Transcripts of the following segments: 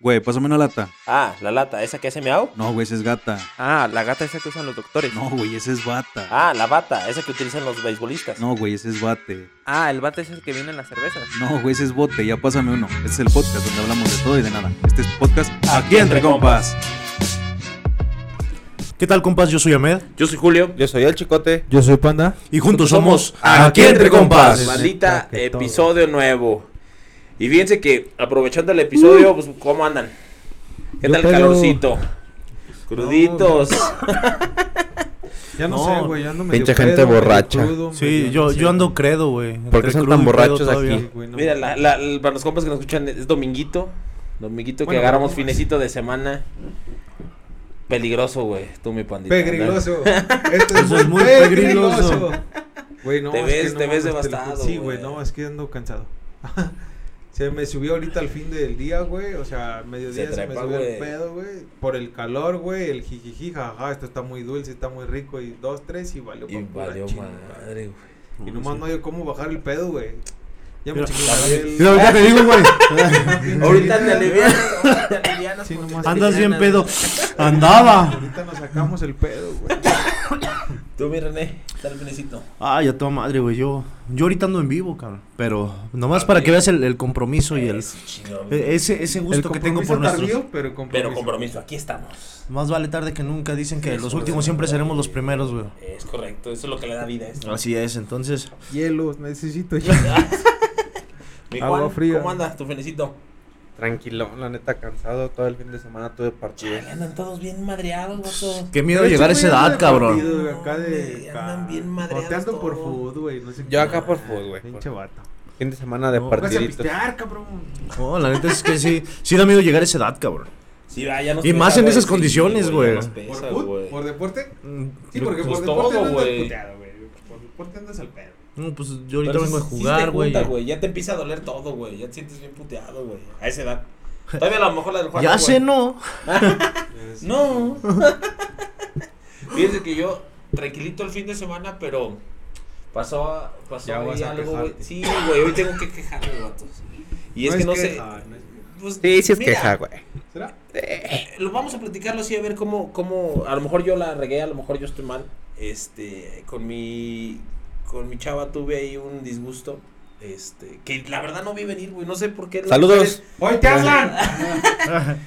Güey, pásame una lata. Ah, la lata, esa que hace miau. No, güey, esa es gata. Ah, la gata esa que usan los doctores. No, güey, esa es bata. Ah, la bata, esa que utilizan los beisbolistas. No, güey, ese es bate. Ah, el bate es el que viene en las cervezas. No, güey, ese es bote. Ya pásame uno. Este es el podcast donde hablamos de todo y de nada. Este es podcast Aquí entre compas. ¿Qué tal, compas? Yo soy Ahmed. Yo soy Julio. Yo soy el chicote. Yo soy Panda. Y juntos somos Aquí Entre Compas. Maldita episodio nuevo. Y fíjense que aprovechando el episodio, pues ¿cómo andan? ¿Qué Yo tal el calorcito? Cruditos. Ya no, No, sé, güey, yo ando medio pinche gente medio borracha. crudo, Sí, medio yo, yo ando credo, güey. ¿Por qué son tan borrachos aquí? No Mira, la, la- el- para los compas que nos escuchan es dominguito. Dominguito que agarramos finecito de semana. Peligroso, güey. Tú, mi pandita. Pegriloso. Esto Eso es muy pegriloso. Güey, no, Te es ves- que no te ves devastado, Sí, güey, güey. no, es que ando cansado. Se me subió ahorita al fin del día, güey. O sea, mediodía Se se, me trepa, subió güey. el pedo, güey. Por el calor, güey. El jijiji, jajaja. Esto está muy dulce, está muy rico. Y dos, tres y valió Y pa' pura valió chingada. madre, güey. Y nomás no hay cómo bajar el pedo, güey. Ya me el- Mira, ahorita te digo, güey. Ahorita te alivianas, te alivianas Sí, Andas bien pedo. Andaba. Ahorita nos sacamos el pedo, güey. Tú, mi René, dale finecito. Ah, ya toda madre, güey. Yo, yo ahorita ando en vivo, cabrón. Pero nomás para que veas el, el compromiso y el, chingón. e- ese, ese gusto que tengo por nuestros. tardío, pero compromiso. Pero compromiso, aquí estamos. Más vale tarde que nunca. Dicen que los últimos siempre verdad. seremos los primeros, güey. Es correcto, eso es lo que le da vida a esto. Así es, entonces. Hielos, necesito hielo. Mi Agua Juan, fría. ¿cómo andas tu finecito? Tranquilo, la neta, cansado. Todo el fin de semana tuve partido. Chale, andan todos bien madreados, vato. Qué miedo llegar a esa edad, cabrón. acá de. Andan bien madreados joteando por todos. food, güey. No sé Yo qué. acá por fútbol, güey. Pinche vato. Fin de semana de No, Vas a partiditos. pistear, cabrón. No, la neta es que sí. Sí da miedo llegar a esa edad, cabrón. Sí, va, ya nos Y más en güey, esas sí, condiciones, güey. ¿Por pesa, food? güey. ¿Por deporte? Mm, Sí, porque Pues por todo, deporte no andas güey. Por deporte andas al pedo. No, pues yo ahorita Pero vengo a sí- sí jugar, te güey. junta, Ya te empieza a doler todo, güey. Ya te sientes bien puteado, güey. A esa edad. Todavía a lo mejor la del Juan. ya sé, no. No. Fíjense que yo, tranquilito el fin de semana, pero pasó, pasó Ya ahí vas a algo, güey. quejarte. Sí, güey, hoy tengo que quejarme, vatos. Y es que no sé. no es- pues, Sí, sí es mira, queja, güey. ¿Será? eh, Lo vamos a platicarlo así, a ver cómo, cómo, a lo mejor yo la regué, a lo mejor yo estoy mal. Este, con mi, con mi chava tuve ahí un disgusto. Este, que la verdad no vi venir, güey. No sé por qué. Saludos. ¡Hoy te hablan!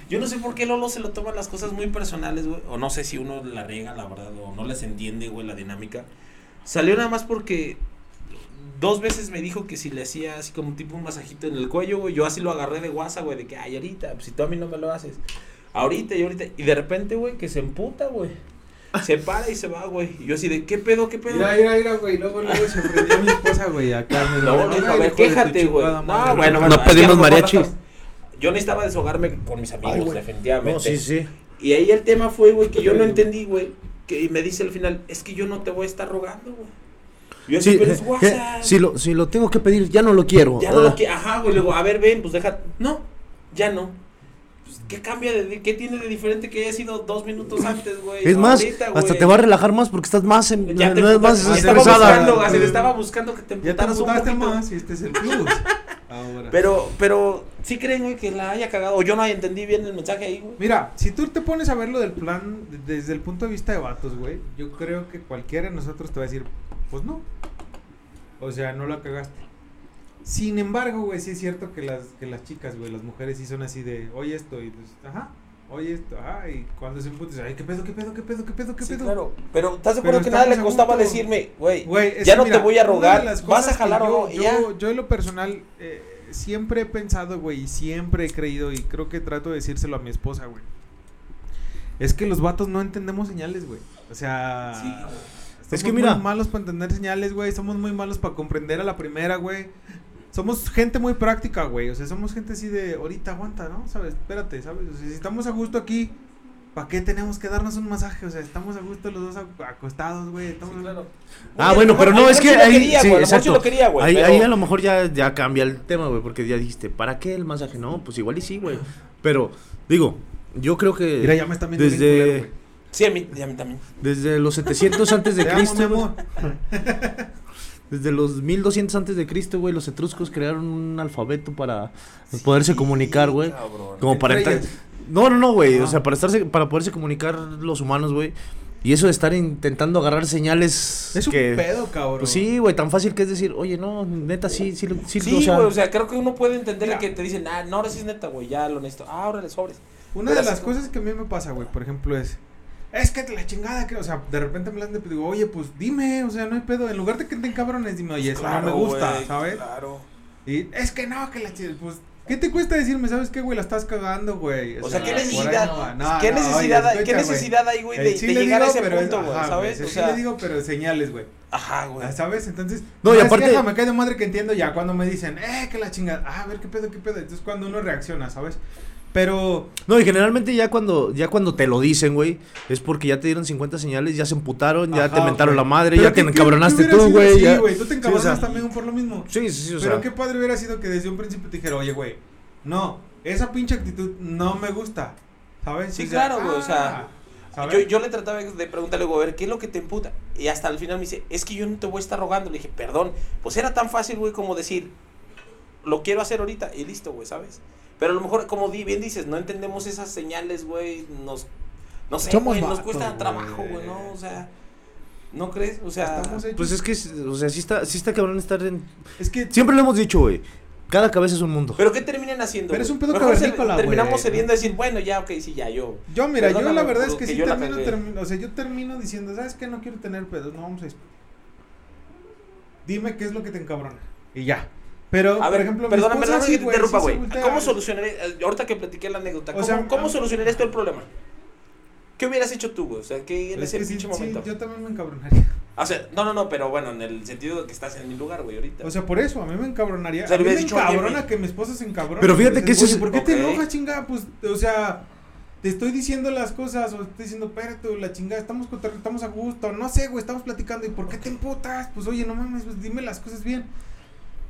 Yo no sé por qué Lolo se lo toman las cosas muy personales, güey. O no sé si uno la riega, la verdad, o no les entiende, güey, la dinámica. Salió nada más porque dos veces me dijo que si le hacía así como tipo un masajito en el cuello, güey. Yo así lo agarré de guasa, güey, de que, ay, ahorita, pues si tú a mí no me lo haces. Ahorita y ahorita. Y de repente, güey, que se emputa, güey. Se para y se va, güey. Y yo así de, ¿qué pedo, qué pedo? Mira, mira, mira, güey. Luego, luego se prendió mi esposa, güey. Acá le dijo, a ver, quéjate, güey. No, bueno. No es a pedimos mariachis. Yo necesitaba desahogarme con mis amigos, Ay, definitivamente. No, sí, sí. Y ahí el tema fue, güey, que yo no entendí, güey. Que y me dice al final, es que yo no te voy a estar rogando, güey. Yo así, Sí, pero es eh, WhatsApp. eh, si, lo, si lo tengo que pedir, ya no lo quiero. Ya no lo Ah. que, ajá, güey. Luego, a ver, ven, pues deja. No, ya no. Pues, ¿Qué cambia de, qué tiene de diferente que haya sido dos minutos antes, güey? Es más, Ahorita, hasta güey. te va a relajar más porque estás más en, Ya te no es más estaba estresada. buscando, así, le estaba buscando que te Ya te emputaras un poquito. más y este es el plus. Ahora. Pero, pero, ¿sí creen, güey, que la haya cagado? O yo no entendí bien el mensaje ahí, güey. Mira, si tú te pones a verlo del plan de- desde el punto de vista de vatos, güey, yo creo que cualquiera de nosotros te va a decir, pues no. O sea, no la cagaste. Sin embargo, güey, sí es cierto que las, que las chicas, güey, las mujeres sí son así de, oye esto, y pues, ajá, oye esto, ajá, y cuando se emputan, ay, qué pedo, qué pedo, qué pedo, qué pedo, qué Sí, pedo. claro. Pero, ¿estás de acuerdo que nada le costaba decirme, güey, ya no mira, te voy a rogar, vas a jalar o yo, no, y yo, ya. yo en lo personal eh, siempre he pensado, güey, y siempre he creído, y creo que trato de decírselo a mi esposa, güey. Es que los vatos no entendemos señales, güey. O sea, Sí, güey. somos Es que mira- muy malos para entender señales, güey. Somos muy malos para comprender a la primera, güey. Somos gente muy práctica, güey. O sea, somos gente así de, ahorita aguanta, ¿no? ¿Sabes? Espérate, ¿sabes? O sea, si estamos a gusto aquí, ¿para qué tenemos que darnos un masaje? O sea, estamos a gusto los dos ac- acostados, güey. Estamos Sí, claro. Ah, Oye, bueno, pero no, es que sí ahí. quería, sí, güey, exacto. lo quería, güey, ahí, pero- ahí a lo mejor ya, ya cambia el tema, güey, porque ya dijiste, ¿para qué el masaje? No, pues igual y sí, güey. Pero, digo, yo creo que. Mira, ya me están viendo desde, güey. Sí, a mí, a mí también. desde los 700 antes de amo, Cristo. mi güey. amor. desde los 1200 antes de Cristo, güey, los etruscos crearon un alfabeto para poderse comunicar, güey. cabrón. Como para entrar. No, no, no, güey. Ah. O sea, para estarse, para poderse comunicar los humanos, güey. Y eso de estar intentando agarrar señales. Es un que, pedo, cabrón. Pues sí, güey, tan fácil que es decir, oye, no, neta, sí, sí, sí, Sí, o sea, güey, o sea, creo que uno puede entender que te dicen, ah, no, ahora sí es neta, güey, ya lo necesito. Ah, ahora le sobres. Una Pero de las cosas que a mí me pasa, güey, por ejemplo, es. Es que la chingada, que, o sea, de repente me de. Digo, oye, pues dime, o sea, no hay pedo. En lugar de que te encabrones, dime, oye, eso no me gusta, ¿sabes? Claro. Y es que no, que la chingada, pues. ¿Qué te cuesta decirme, sabes qué, güey? La estás cagando, güey. O sea, ¿qué necesidad, no. No, ¿qué no, necesidad, oye, ¿qué necesidad hay, güey, de, sí de llegar a ese punto, güey, ¿sabes? sí O sea, le digo, pero señales, güey. ajá, güey. ¿Sabes? Entonces, No, y aparte- queja, me cae de madre que entiendo ya cuando me dicen, eh, que la chingada. Ah, a ver, qué pedo, qué pedo. Entonces, cuando uno reacciona, ¿sabes? Pero, No, y generalmente ya cuando, ya cuando te lo dicen, güey, es porque ya te dieron 50 señales, ya se emputaron, ya Ajá, te mentaron la madre, Pero ya ¿qué- te encabronaste tú, güey. Sí, güey, tú te Sí, o encabronas sea, también por lo mismo. Sí, sí, sí, o Pero sea. qué padre hubiera sido que desde un principio te dijera, oye, güey, no, esa pinche actitud no me gusta, ¿sabes? Sí, O sea, claro, güey, o sea, ah. Yo, yo le trataba de preguntarle, güey, a ver, ¿qué es lo que te emputa? Y hasta al final me dice, es que yo no te voy a estar rogando. Le dije, perdón, pues era tan fácil, güey, como decir, lo quiero hacer ahorita y listo, güey, ¿sabes? Pero a lo mejor, como bien dices, no entendemos esas señales, güey, nos, no sé, Somos güey, nos vatos, cuesta trabajo, güey, ¿no? O sea, ¿no crees? O sea, Pues es que, o sea, sí está, sí está cabrón estar en... es que Siempre lo hemos dicho, güey, cada cabeza es un mundo. ¿pero qué terminan haciendo? Pero es un pedo cavernícola, Terminamos güey. cediendo a decir, bueno, ya, ok, sí, ya, yo. yo, mira, yo la verdad es que que sí termino, termino, o sea, yo termino diciendo, ¿sabes qué? No quiero tener pedos, no vamos a. Dime qué es lo que te encabrona. Y ya. Pero, A ver, por ejemplo, mi perdóname, perdóname sí, que te güey, interrumpa, sí güey. voltea. ¿Cómo solucionaré, eh, ahorita que platiqué la anécdota, O ¿cómo, sea, cómo a- solucionarías tú el problema? ¿Qué hubieras hecho tú, güey? O sea, que en Es ese que sí, pinche sí, momento. yo también me encabronaría. O sea, no, no, no, pero bueno, en el sentido de que estás en mi lugar, güey, ahorita. O sea, por eso, a mí me encabronaría. O sea, a mí me dicho, encabrona que mi esposa se encabrone. Pero fíjate que eso "Oye, es- ¿Por qué te enojas, chinga? Pues, o sea, te estoy diciendo las cosas, o te estoy diciendo, espérate, la chingada, estamos, estamos a gusto, no sé, güey, estamos platicando, ¿y por qué te emputas? Pues, oye, no mames, pues dime las cosas bien.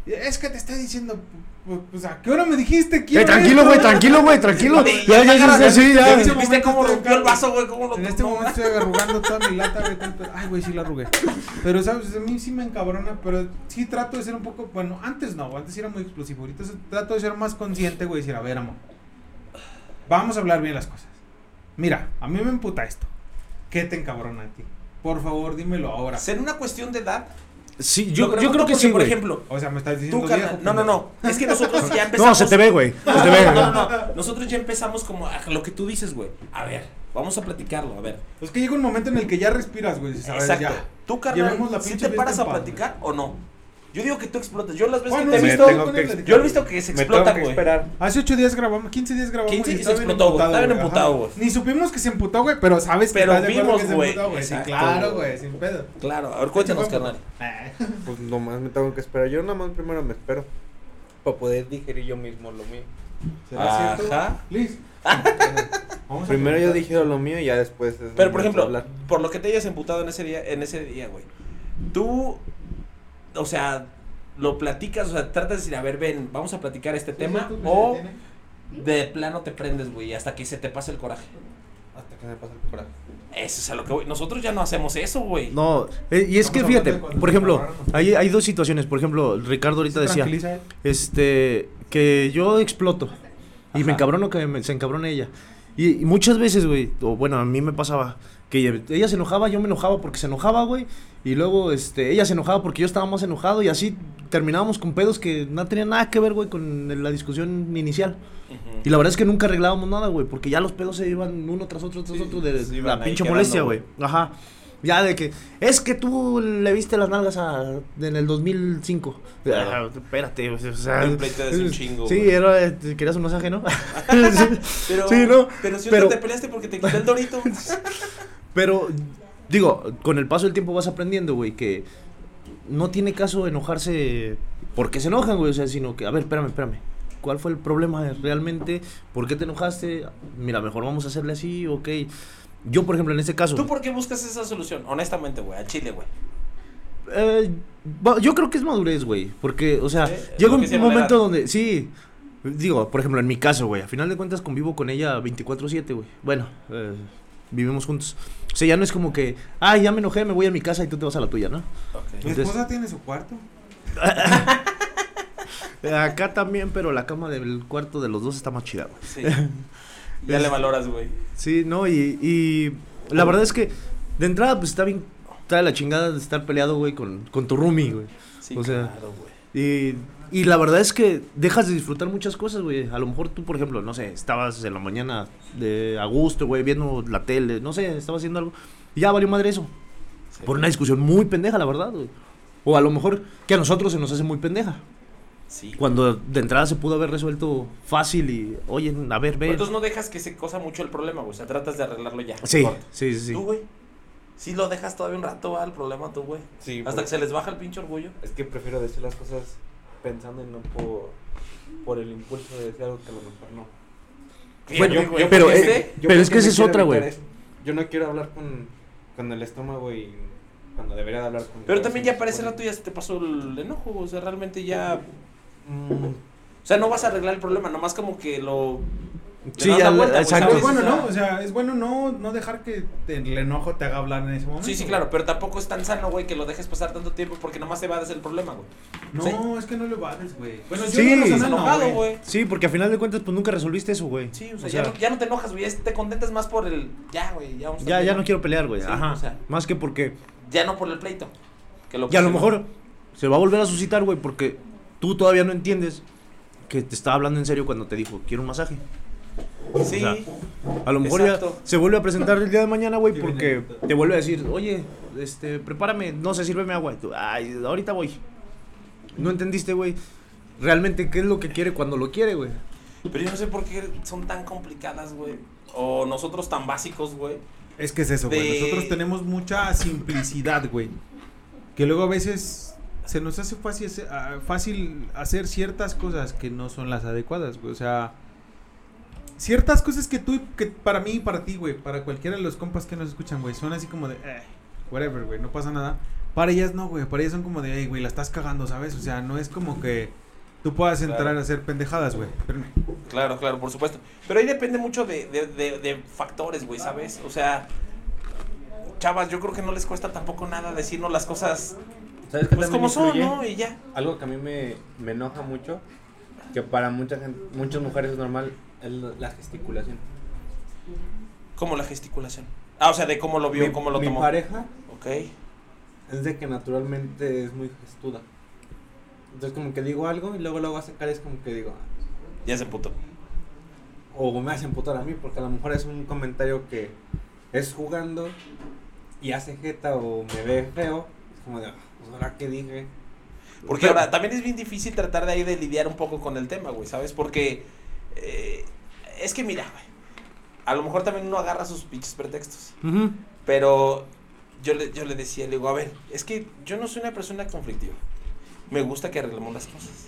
Es que te estoy diciendo, pues, pues, ¿a qué hora me dijiste? Eh, Quiero tranquilo, esto?" güey, tranquilo, güey, tranquilo. Oye, Ya, ya, ya, ya, sí, ¿Ya ya. viste, este cómo rompió el vaso, güey? ¿Cómo lo En este momento estoy arrugando toda mi lata, güey. Ay, güey, sí la arrugué. Pero, ¿sabes? A mí sí me encabrona, pero sí trato de ser un poco. Bueno, antes no, antes era muy explosivo. Ahorita trato de ser más consciente, güey. Decir, a ver, amor. Vamos a hablar bien las cosas. Mira, a mí me emputa esto. ¿Qué te encabrona a ti? Por favor, dímelo ahora. ¿Será una cuestión de edad? Sí, yo, yo creo que sí, por güey. ejemplo, O sea, me estás diciendo tú, viejo, no, no, no, es que nosotros ya empezamos. No, se te ve, güey. Se te ve. No, no, no, nosotros ya empezamos como a lo que tú dices, güey. A ver, vamos a platicarlo, a ver. Es que llega un momento en el que ya respiras, güey. Exacto. ya. ¿Tú, carnal, pinche te paras a platicar o no? Yo digo que tú explotas. Yo las veces Bueno, que te he visto, que yo lo he visto que se explota, que güey. esperar. Hace 8 días grabamos, 15 días grabamos. 15 y y se explotó, güey. Estaba bien emputado, güey. Ni supimos que se emputó, güey, pero sabes Pero que acuerdo vimos, que se güey. emputó, güey. Sí, Exacto, claro, güey. sin pedo. Claro, a ver, cuéntanos, carnal. Pues nomás me tengo que esperar. Yo nomás primero me espero. Para poder digerir yo mismo lo mío. ¿Será cierto? Liz. Primero yo digiero lo mío y ya después. es Pero, por ejemplo, por lo que te hayas emputado en ese día, en ese día, güey. Tú, o sea, lo platicas, o sea, tratas de decir, a ver, ven, vamos a platicar este tema, ¿Sí, sí, tú, o de plano te prendes, güey, hasta que se te pase el coraje. Hasta que me pase el coraje. Eso es a lo que voy. Nosotros ya no hacemos eso, güey. No, eh, y es Estamos que fíjate, por se ejemplo, hay, hay dos situaciones. Por ejemplo, Ricardo ahorita ¿Se decía, este, que yo exploto y me encabrono que me- se encabrone ella. Y, y muchas veces, güey, o bueno, a mí me pasaba que ella, ella se enojaba, yo me enojaba porque se enojaba, güey, y luego, este, ella se enojaba porque yo estaba más enojado y así terminábamos con pedos que no tenían nada que ver, güey, con la discusión inicial. Y la verdad es que nunca arreglábamos nada, güey, porque ya los pedos se iban uno tras otro, tras Sí, otro de la pinche molestia, güey. Ajá. Ya de que, es que tú le viste las nalgas a, en el 2005. Claro. Ah, espérate, o sea. Un pleito de un chingo, Sí, güey. era, eh, querías un masaje, ¿no? Pero, sí, no. pero si pero- te peleaste porque te quité el dorito. Pero, digo, con el paso del tiempo vas aprendiendo, güey, que no tiene caso enojarse porque se enojan, güey, o sea, sino que, a ver, espérame, espérame. ¿Cuál fue el problema realmente? ¿Por qué te enojaste? Mira, mejor vamos a hacerle así, ok. Yo, por ejemplo, en este caso, ¿Tú por qué buscas esa solución? Honestamente, güey, a Chile, güey. eh, yo creo que es madurez, güey, porque, o sea, Sí, llega un momento donde, sí, digo, por ejemplo, en mi caso, güey, a final de cuentas convivo con ella 24/7, güey. Bueno, eh, vivimos juntos. O sea, ya no es como que, ah, ya me enojé, me voy a mi casa y tú te vas a la tuya, ¿no? Ok. ¿Tu Entonces- esposa tiene su cuarto? Acá también, pero la cama del cuarto de los dos está más chida, güey. Sí. Ya le valoras, güey. Sí, no, y, y la verdad es que de entrada, pues está bien, está de la chingada de estar peleado, güey, con, con tu roomie, güey. Sí, O sea, claro, güey. Y, y la verdad es que dejas de disfrutar muchas cosas, güey. A lo mejor tú, por ejemplo, no sé, estabas en la mañana de a gusto, güey, viendo la tele, no sé, estabas haciendo algo. Y ya valió madre eso. Sí. Por una discusión muy pendeja, la verdad, güey. O a lo mejor que a nosotros se nos hace muy pendeja. Sí. Cuando de entrada se pudo haber resuelto fácil y, oye, a ver, ve. Entonces no dejas que se cosa mucho el problema, güey. O sea, tratas de arreglarlo ya. Sí, Corto. sí, sí, sí. Tú, güey. Sí lo dejas todavía un rato, va, el problema tú, güey. Sí, Hasta que se les baja el pinche orgullo. Es que prefiero decir las cosas pensando y no por, por el impulso de decir algo que a lo mejor no. Bueno, Fíjate, güey, pero, eh, sé- Yo Pero es que esa es otra, güey. Yo no quiero hablar con, con el estómago y cuando debería de hablar con Pero también ya pone- rato ya se te pasó el enojo, o sea, realmente ya... Mm, O sea, no vas a arreglar el problema, nomás como que lo... Sí, ya vuelta, güey, exacto. Pero es ¿sabes? bueno, ¿no? O sea, es bueno no, no dejar que te- el enojo te haga hablar en ese momento. Sí, sí, claro, pero tampoco es tan sano, güey, que lo dejes pasar tanto tiempo porque nomás a dar el problema, güey. No, Sí. es que no lo vales, güey. Bueno, Sí, yo no Estás lo enojado, güey. Sí, porque a final de cuentas, pues nunca resolviste eso, güey. Sí, o sea, O ya, sea, no, ya no te enojas, güey, ya te contentas más por el... Ya, güey, ya vamos a Ya, ya no quiero pelear, güey. Sí, Ajá. o sea. Más que porque. Ya no por el pleito. Que lo Y a lo mejor se va a volver a suscitar, güey, porque tú todavía no entiendes que te estaba hablando en serio cuando te dijo, quiero un masaje. Sí, o sea, A lo mejor ya se vuelve a presentar el día de mañana, güey, porque te vuelve a decir, oye, este, prepárame, no sé, sírveme agua. Y tú, ay, ahorita voy. No entendiste, güey, realmente qué es lo que quiere cuando lo quiere, güey. pero yo no sé por qué son tan complicadas, güey. O nosotros tan básicos, güey. Es que es eso, güey. De- Nosotros tenemos mucha simplicidad, güey. Que luego a veces se nos hace fácil, hacer- ah, fácil hacer ciertas cosas que no son las adecuadas, güey. O sea, ciertas cosas que tú, que para mí y para ti, güey, para cualquiera de los compas que nos escuchan, güey, son así como de, eh, whatever, güey, no pasa nada. Para ellas no, güey, para ellas son como de, hey, güey, la estás cagando, ¿sabes? O sea, no es como que tú puedas entrar Claro. a hacer pendejadas, güey. Espérame. Claro, claro, por supuesto. Pero ahí depende mucho de, de, de, de factores, güey, ¿sabes? O sea, chavas, yo creo que no les cuesta tampoco nada decirnos las cosas, ¿Sabes qué pues como son? ¿no? Y ya. Algo que a mí me, me enoja mucho, que para mucha gente, muchas mujeres es normal, es la- la gesticulación. Como la gesticulación. Ah, o sea, de cómo lo vio, mi, cómo lo mi tomó. pareja Ok. es de que naturalmente es muy gestuda. Entonces como que digo algo y luego lo hago a sacar es como que digo, "Ah", Ya se puto. o me hacen putar a mí, porque a lo mejor es un comentario que es jugando y hace jeta o me ve feo, es como de, "Ah, pues ahora qué dije. Porque ahora también es bien difícil tratar de ahí de lidiar un poco con el tema, güey, ¿sabes? Porque eh, es que mira, güey, a lo mejor también uno agarra sus pinches pretextos. Pero yo le, yo le decía, le digo, a ver, es que yo no soy una persona conflictiva. Me gusta que arreglemos las cosas.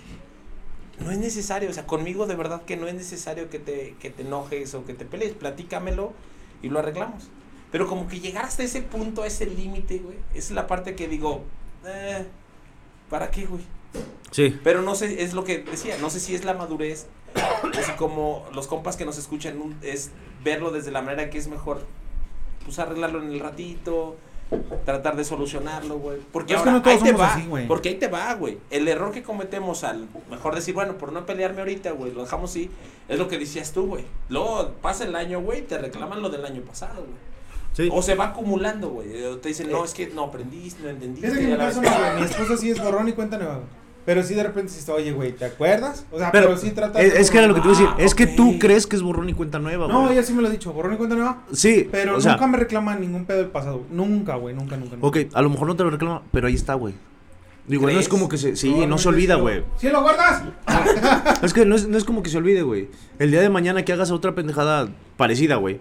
No es necesario, o sea, conmigo de verdad que no es necesario que te, que te enojes o que te pelees, platícamelo y lo arreglamos. Pero como que llegar hasta ese punto, a ese límite, güey, es la parte que digo, eh, ¿para qué, güey? Sí. Pero no sé, es lo que decía, no sé si es la madurez, si como los compas que nos escuchan es verlo desde la manera que es mejor, pues arreglarlo en el ratito, tratar de solucionarlo, güey. Porque Es que ahora, no ahí te va, así, güey. porque ahí te va, güey. El error que cometemos al mejor decir, bueno, por no pelearme ahorita, güey, lo dejamos así, es lo que decías tú, güey. Luego pasa el año, güey, te reclaman lo del año pasado, güey. Sí. O se va acumulando, güey. Te dicen, no, es que no aprendiste, no entendiste. Fíjate que mi caso. Mi esposa sí es borrón y cuenta nueva. Pero sí de repente sí, oye, güey, ¿te acuerdas? O sea, pero, Pero sí trata es, es que era lo que te iba a decir. Ah, es que tú crees que es borrón y cuenta nueva, güey. No, ella sí me lo ha dicho, borrón y cuenta nueva. Sí, Pero o sea, nunca me reclama ningún pedo del pasado. Nunca, güey, nunca, nunca. nunca. ok, a lo mejor no te lo reclama, pero ahí está, güey. Digo, no es ¿Crees? como que se... Sí, no se olvida, lo- güey. ¿Sí lo guardas? Es que no es, no es como que se olvide, güey. El día de mañana que hagas otra pendejada parecida, güey.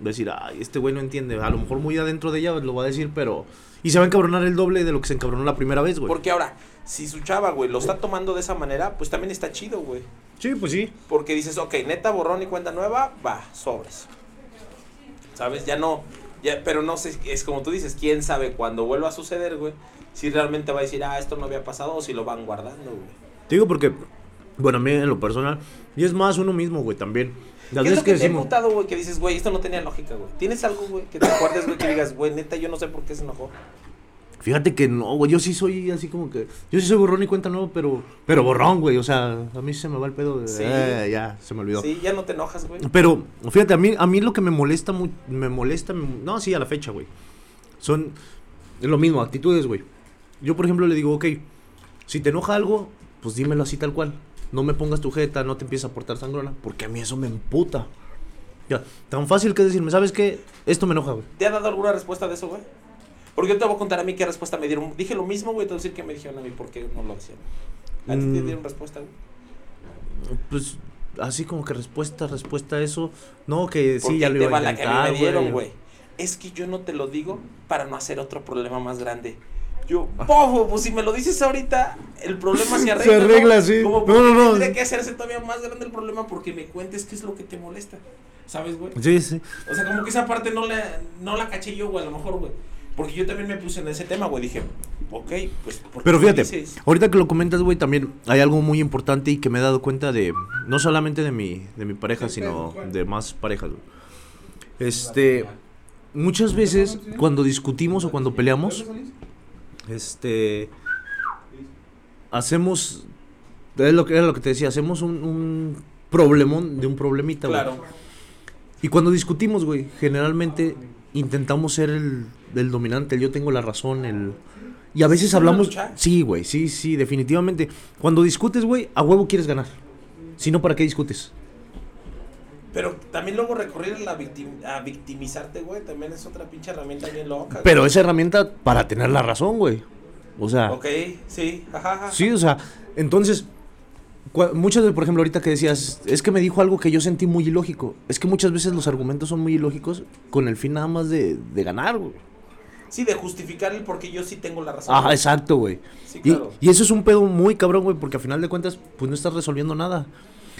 Decir, ay, este güey no entiende. A lo mejor muy adentro de ella lo va a decir, pero... Y se va a encabronar el doble de lo que se encabronó la primera vez, güey. Porque ahora, si su chava, güey, lo está tomando de esa manera, pues también está chido, güey. Sí, pues sí. Porque dices, ok, neta, borrón y cuenta nueva, va, sobres. ¿Sabes? Ya no, ya, pero no sé, es como tú dices, quién sabe cuando vuelva a suceder, güey, si realmente va a decir, ah, esto no había pasado o si lo van guardando, güey. Te digo porque Bueno, a mí en lo personal. Y es más uno mismo, güey, también. ¿Qué es lo que, te ha emputado, güey? Que dices, güey, esto no tenía lógica, güey. ¿Tienes algo, güey, que te acuerdes, güey, que digas, güey, neta, yo no sé por qué se enojó? Fíjate que no, güey, yo sí soy así como que... Yo sí soy borrón y cuenta nuevo, pero... Pero borrón, güey, o sea, a mí se me va el pedo de... Sí. "Eh, ya, se me olvidó. Sí, ya no te enojas, güey. Pero, fíjate, a mí, a mí lo que me molesta, mu- me molesta, no, sí, a la fecha, güey. Son lo mismo, actitudes, güey. Yo, por ejemplo, le digo, ok, si te enoja algo, pues dímelo así tal cual. No me pongas tu jeta, no te empieces a portar sangrona, porque a mí eso me emputa. Ya, tan fácil que decirme, ¿sabes qué? Esto me enoja, güey. ¿Te ha dado alguna respuesta de eso, güey? Porque yo te voy a contar a mí qué respuesta me dieron. Dije lo mismo, güey, te voy a decir que me dijeron a mí por qué no lo hacían. ¿A ti te Mm. dieron respuesta, güey? Pues, así como que respuesta, respuesta a eso. No, que sí, ya lo iba a la que a mí intentar, me dieron, güey. Es que yo no te lo digo para no hacer otro problema más grande. Yo, pojo, pues si me lo dices ahorita, el problema se arregla. Se arregla, ¿no? sí. Como No, porque no, no. tendría que hacerse todavía más grande el problema porque me cuentes qué es lo que te molesta. ¿Sabes, güey? Sí, sí. O sea, como que esa parte no la, no la caché yo, güey, a lo mejor, güey. Porque yo también me puse en ese tema, güey. Dije, ok, pues. ¿por qué Pero fíjate, dices? ahorita que lo comentas, güey, también hay algo muy importante y que me he dado cuenta de, no solamente de mi, de mi pareja, sino de más parejas, güey. Este, muchas veces cuando discutimos o cuando peleamos, este, hacemos, es lo que, era lo que te decía, hacemos un, un problemón de un problemita, güey. Claro. Y cuando discutimos, güey, generalmente intentamos ser el, el dominante, el yo tengo la razón, el... Y a veces ¿Sí, una hablamos... Sí, güey, sí, sí, definitivamente. Cuando discutes, güey, a huevo quieres ganar. Si no, ¿para qué discutes? Pero también luego recurrir a, la victim- a victimizarte, güey, también es otra pinche herramienta bien loca. güey. Pero esa herramienta para tener la razón, güey. O sea... Ok, sí, ajá, ajá. Sí, o sea, entonces... Muchas veces, por ejemplo, ahorita que decías, es que me dijo algo que yo sentí muy ilógico. Es que muchas veces los argumentos son muy ilógicos con el fin nada más de, de ganar, güey. Sí, de justificar el por qué yo sí tengo la razón. Ajá, exacto, güey. Sí, Y, claro. y eso es un pedo muy cabrón, güey, porque a final de cuentas, pues no estás resolviendo nada.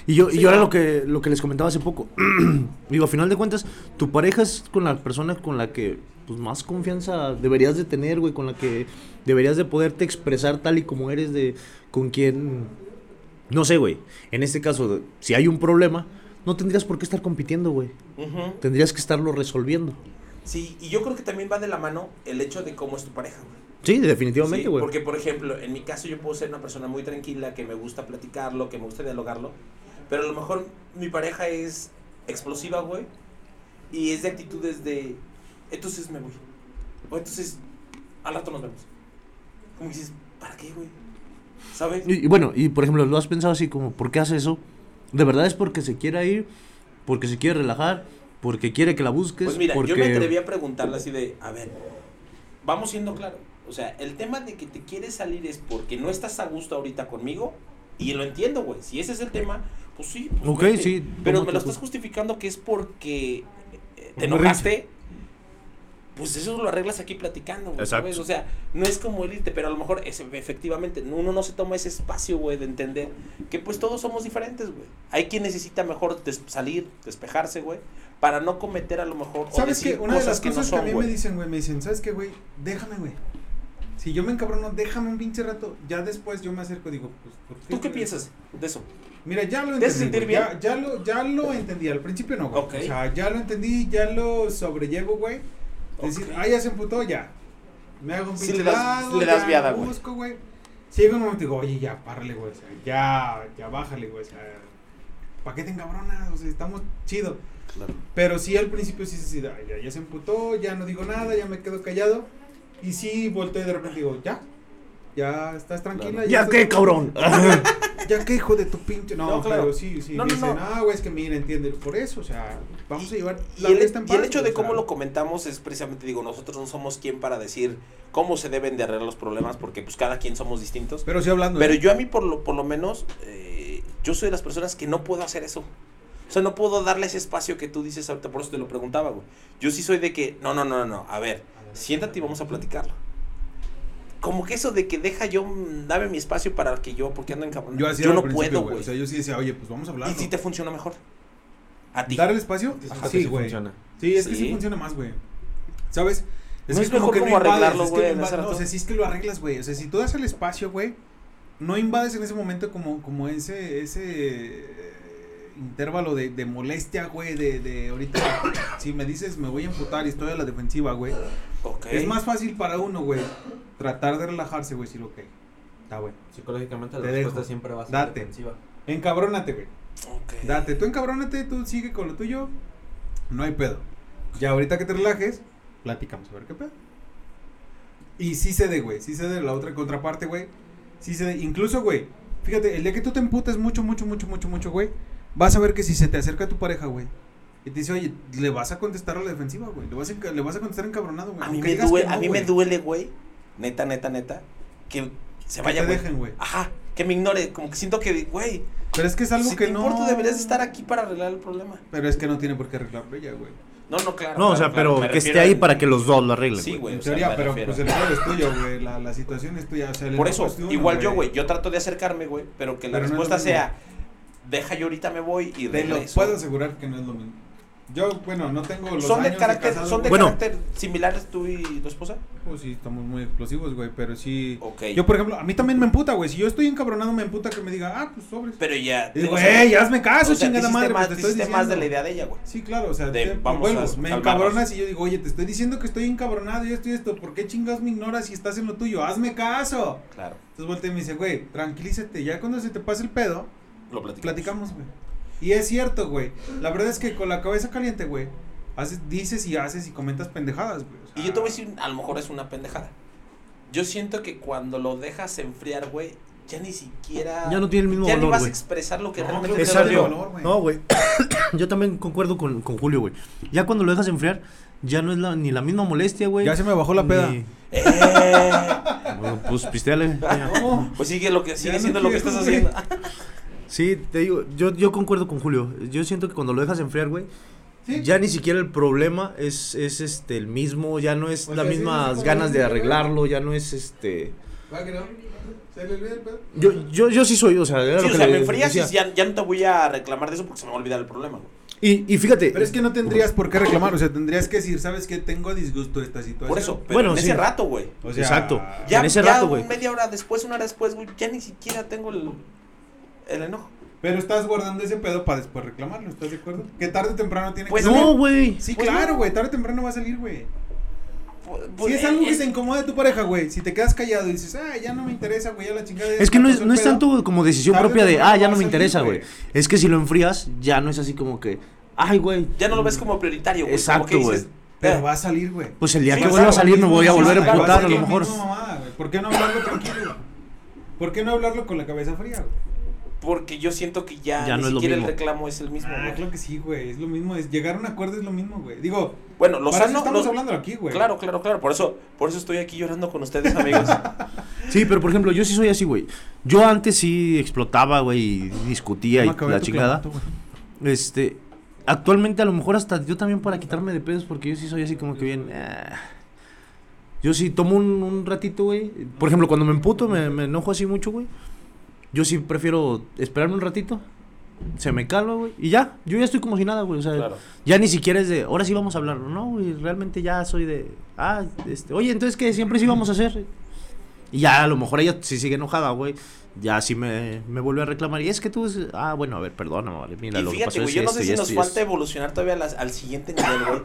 Y yo, Sí, y yo era lo que, lo que les comentaba hace poco. Digo, a final de cuentas, tu pareja es con la persona con la que pues, más confianza deberías de tener, güey, con la que deberías de poderte expresar tal y como eres, de con quien... No sé, güey. En este caso, si hay un problema, no tendrías por qué estar compitiendo, güey. Tendrías que estarlo resolviendo. Sí, y yo creo que también va de la mano el hecho de cómo es tu pareja, güey. Sí, definitivamente, Sí, güey. porque, por ejemplo, en mi caso yo puedo ser una persona muy tranquila, que me gusta platicarlo, que me gusta dialogarlo, pero a lo mejor mi pareja es explosiva, güey, y es de actitudes de, entonces me voy, o entonces al rato nos vemos. Como dices, ¿para qué, güey? ¿Sabes? Y, y bueno, y por ejemplo, ¿lo has pensado así como, ¿por qué hace eso? ¿De verdad es porque se quiere ir? ¿Porque se quiere relajar? ¿Porque quiere que la busques? Pues mira, porque... yo me atreví a preguntarle así de, a ver, vamos siendo claros. O sea, el tema de que te quieres salir es porque no estás a gusto ahorita conmigo. Y lo entiendo, güey. Si ese es el tema, pues sí. pues Ok, vete. sí, Pero me lo estás justificando que es porque eh, te enojaste. Pues eso lo arreglas aquí platicando, güey, Exacto. ¿sabes? O sea, no es como el irte, pero a lo mejor es, efectivamente uno no se toma ese espacio, güey, de entender que pues todos somos diferentes, güey. Hay quien necesita mejor des- salir, despejarse, güey, para no cometer a lo mejor ¿Sabes qué? decir Una de las que no cosas que, a son, mí güey. me dicen, güey, me dicen, ¿sabes qué, güey? Déjame, güey. Si yo me encabrono, déjame un pinche rato. Ya después yo me acerco y digo, pues, ¿por qué? ¿Tú qué piensas de eso? Mira, ya lo ¿Te hace entendí. güey. Ya, ya lo, ya lo entendí. Al principio no, güey. Ok. O sea, ya lo entendí, ya lo sobrellevo, güey. Decir, Ok. ah, ya se emputó, ya. Me hago un Sí, pinche le das- lado, le das viada, güey. busco, güey. Si llega un momento y digo, oye, ya, párale, güey. O sea, ya, ya bájale, güey. O sea, ¿para qué te encabronas? O sea, estamos chido. Claro. Pero sí, al principio sí, sí, sí, ya, ya se emputó, ya no digo nada, ya me quedo callado. Y sí, volteo y de repente digo, ya, ya estás tranquila. ¿Ya estás qué, tranquila". cabrón? Ya qué, hijo de tu pinche. No, No, claro. pero sí, sí. No, me no, dicen, no. ah, güey, es que mira, entiende. Por eso, o sea, vamos a llevar Y la el, fiesta en y el paz, hecho de cómo sea. lo comentamos es precisamente, digo, nosotros no somos quien para decir cómo se deben de arreglar los problemas, porque pues cada quien somos distintos. Pero sí hablando. Pero ¿eh? yo a mí por lo, por lo menos, eh, yo soy de las personas que no puedo hacer eso. O sea, no puedo darle ese espacio que tú dices ahorita, por eso te lo preguntaba, güey. Yo sí soy de que, no, no, no, no, no, a ver, siéntate y vamos a platicarlo. Como que eso de que deja yo, mm, dame mi espacio para que yo, porque ando en cabrón. Yo así yo era no puedo, güey. güey. O sea, yo sí decía, oye, pues vamos a hablar. y si te funciona mejor. A ti. ¿Dar el espacio? Ajá, sí, güey. funciona. Sí, es que Sí. sí funciona más, güey. ¿Sabes? No es mejor como invades, arreglarlo, es que güey, no ese invades, no, o sea, sí es que lo arreglas, güey. O sea, si tú das el espacio, güey, no invades en ese momento como, como ese, ese intervalo de, de molestia, güey, de, de ahorita, si me dices me voy a emputar y estoy a la defensiva, güey, Ok. es más fácil para uno, güey, tratar de relajarse, güey, decir, ok, está bueno. Psicológicamente la Te respuesta dejo. siempre va a ser Date. defensiva. Encabrónate, güey. Ok. Date, tú encabrónate, tú sigue con lo tuyo, no hay pedo. Ya ahorita que te relajes, platicamos a ver qué pedo. Y sí cede, güey, sí cede la otra contraparte, güey. Sí cede, incluso, güey, fíjate, el día que tú te emputes mucho, mucho, mucho, mucho, mucho, güey, vas a ver que si se te acerca tu pareja, güey, y te dice, oye, le vas a contestar a la defensiva, güey, le vas a, le vas a contestar encabronado, güey. A mí me duele, que no, a mí güey, me duele, güey. Neta, neta, neta. Que se que vaya, te güey. dejen, güey. Ajá, que me ignore. Como que siento que, güey. Pero es que es algo si que te no... importa, deberías estar aquí para arreglar el problema. Pero es que no tiene por qué arreglarlo ella, güey. No, no, claro. No, o sea, claro, pero que esté ahí para que los dos lo arreglen. Sí, güey. En o sea, teoría, pero refiero. pues el error es tuyo, güey. La, la situación es tuya. O sea, el Por eso, igual yo, güey, yo trato de acercarme, güey, pero que la Pero respuesta sea, deja yo ahorita me voy y Te lo regreso. puedo asegurar que no es lo mismo. Yo, bueno, no tengo los son de años carácter, casado, son de. Bueno. carácter similares tú y tu esposa. Pues sí, estamos muy explosivos, güey, pero sí... Ok. Yo, por ejemplo, a mí también me emputa, güey. Si yo estoy encabronado, me emputa que me diga, ah, pues sobres. pero ya. Y, o sea, Güey, hazme caso, o sea, te chingada madre, más, pues te te estoy diciendo. más de la idea de ella, güey. Sí, claro, o sea, De, te- vamos a me encabronas y yo digo, oye, te estoy diciendo que estoy encabronado y esto y esto, ¿por qué chingados me ignoras y estás en lo tuyo? Hazme caso. Claro, Entonces voltea y me dice, güey, tranquilízate, ya cuando se te pase el pedo, lo platicamos. platicamos, güey. Y es cierto, güey. La verdad es que con la cabeza caliente, güey, haces, dices y haces y comentas pendejadas, güey. O sea, Y yo te voy a decir, a lo mejor es una pendejada. Yo siento que cuando lo dejas enfriar, güey, ya ni siquiera. Ya no tiene el mismo Ya ni valor, vas a expresar lo que No, realmente te. Exacto. valor, güey. No, güey. Yo también concuerdo con, con Julio, güey. Ya cuando lo dejas enfriar, ya no es la, ni la misma molestia, güey. Ya se me bajó la peda. ni- Eh, Bueno, pues pisteale. ya. No. pues sigue lo que sigue no siendo lo que estás haciendo. Sí, te digo, yo, yo concuerdo con Julio. Yo siento que cuando lo dejas enfriar, güey, Sí. ya ni siquiera el problema es, es este el mismo, ya no es O las sí, mismas ganas de arreglarlo, ya no es este. ¿Va que no? ¿Se le olvida el pedo? Yo, yo, yo sí soy, o sea, Sí, lo o sea, me enfrías y ya, ya no te voy a reclamar de eso porque se me va a olvidar el problema, güey. Y, y fíjate. Pero es que no tendrías por qué reclamar, o sea, tendrías que decir, ¿sabes qué? Tengo disgusto de esta situación. Por eso, pero Bueno, en sí. ese rato, güey. O sea, Exacto. Ya, En ese ya rato, güey. media hora después, una hora después, güey, ya ni siquiera tengo el, el enojo. Pero estás guardando ese pedo para después reclamarlo, ¿estás de acuerdo? Que tarde o temprano tiene Pues que salir. no, güey. Sí, Pues claro, no. güey, tarde o temprano va a salir, güey. Pues, Si es algo que es- te incomoda a tu pareja, güey, si te quedas callado y dices, ah, ya no me interesa, güey, ya la chingada. Es que no es, no es pedo", tanto como decisión propia de, ah, ya no me interesa, güey. Es que si lo enfrías, ya no es así como que, ay, güey. Ya no lo ves como prioritario, güey. Exacto, güey. Pero "Eh, va a salir, güey. Pues el día Sí, que vuelva a salir me Mismo, voy a volver a emputar, a lo mejor. mamada. ¿Por qué no hablarlo tranquilo? ¿Por qué no hablarlo con la cabeza fría, güey? Porque yo siento que ya, Ya ni no siquiera el reclamo es el mismo, Ah, güey. claro que sí, güey, es lo mismo, es llegar a un acuerdo es lo mismo, güey. Digo, Bueno, lo para eso sano, estamos hablando aquí, güey. Claro, claro, claro. Por eso, por eso estoy aquí llorando con ustedes, amigos. Sí, pero por ejemplo, yo sí soy así, güey. Yo antes sí explotaba, güey, y discutía No y la chingada. Este, actualmente a lo mejor hasta yo también para quitarme de pedos, porque yo sí soy así como que bien. ah. Yo sí tomo un, un ratito, güey. Por ejemplo, cuando me emputo, me, me enojo así mucho, güey. Yo sí prefiero esperarme un ratito. Se me calma, güey. Y ya, yo ya estoy como si nada, güey. O sea, Claro. ya ni siquiera es de, ahora sí vamos a hablar. No, güey, realmente ya soy de, ah, este, oye, entonces que siempre sí vamos a hacer. Y ya a lo mejor ella sí sigue enojada, güey. Ya sí me, me vuelve a reclamar. Y es que tú, ah, bueno, a ver, perdóname, vale. Mira, y lo que fíjate, pasó güey, es yo no sé si esto nos falta esto. evolucionar todavía a las- al siguiente nivel, güey.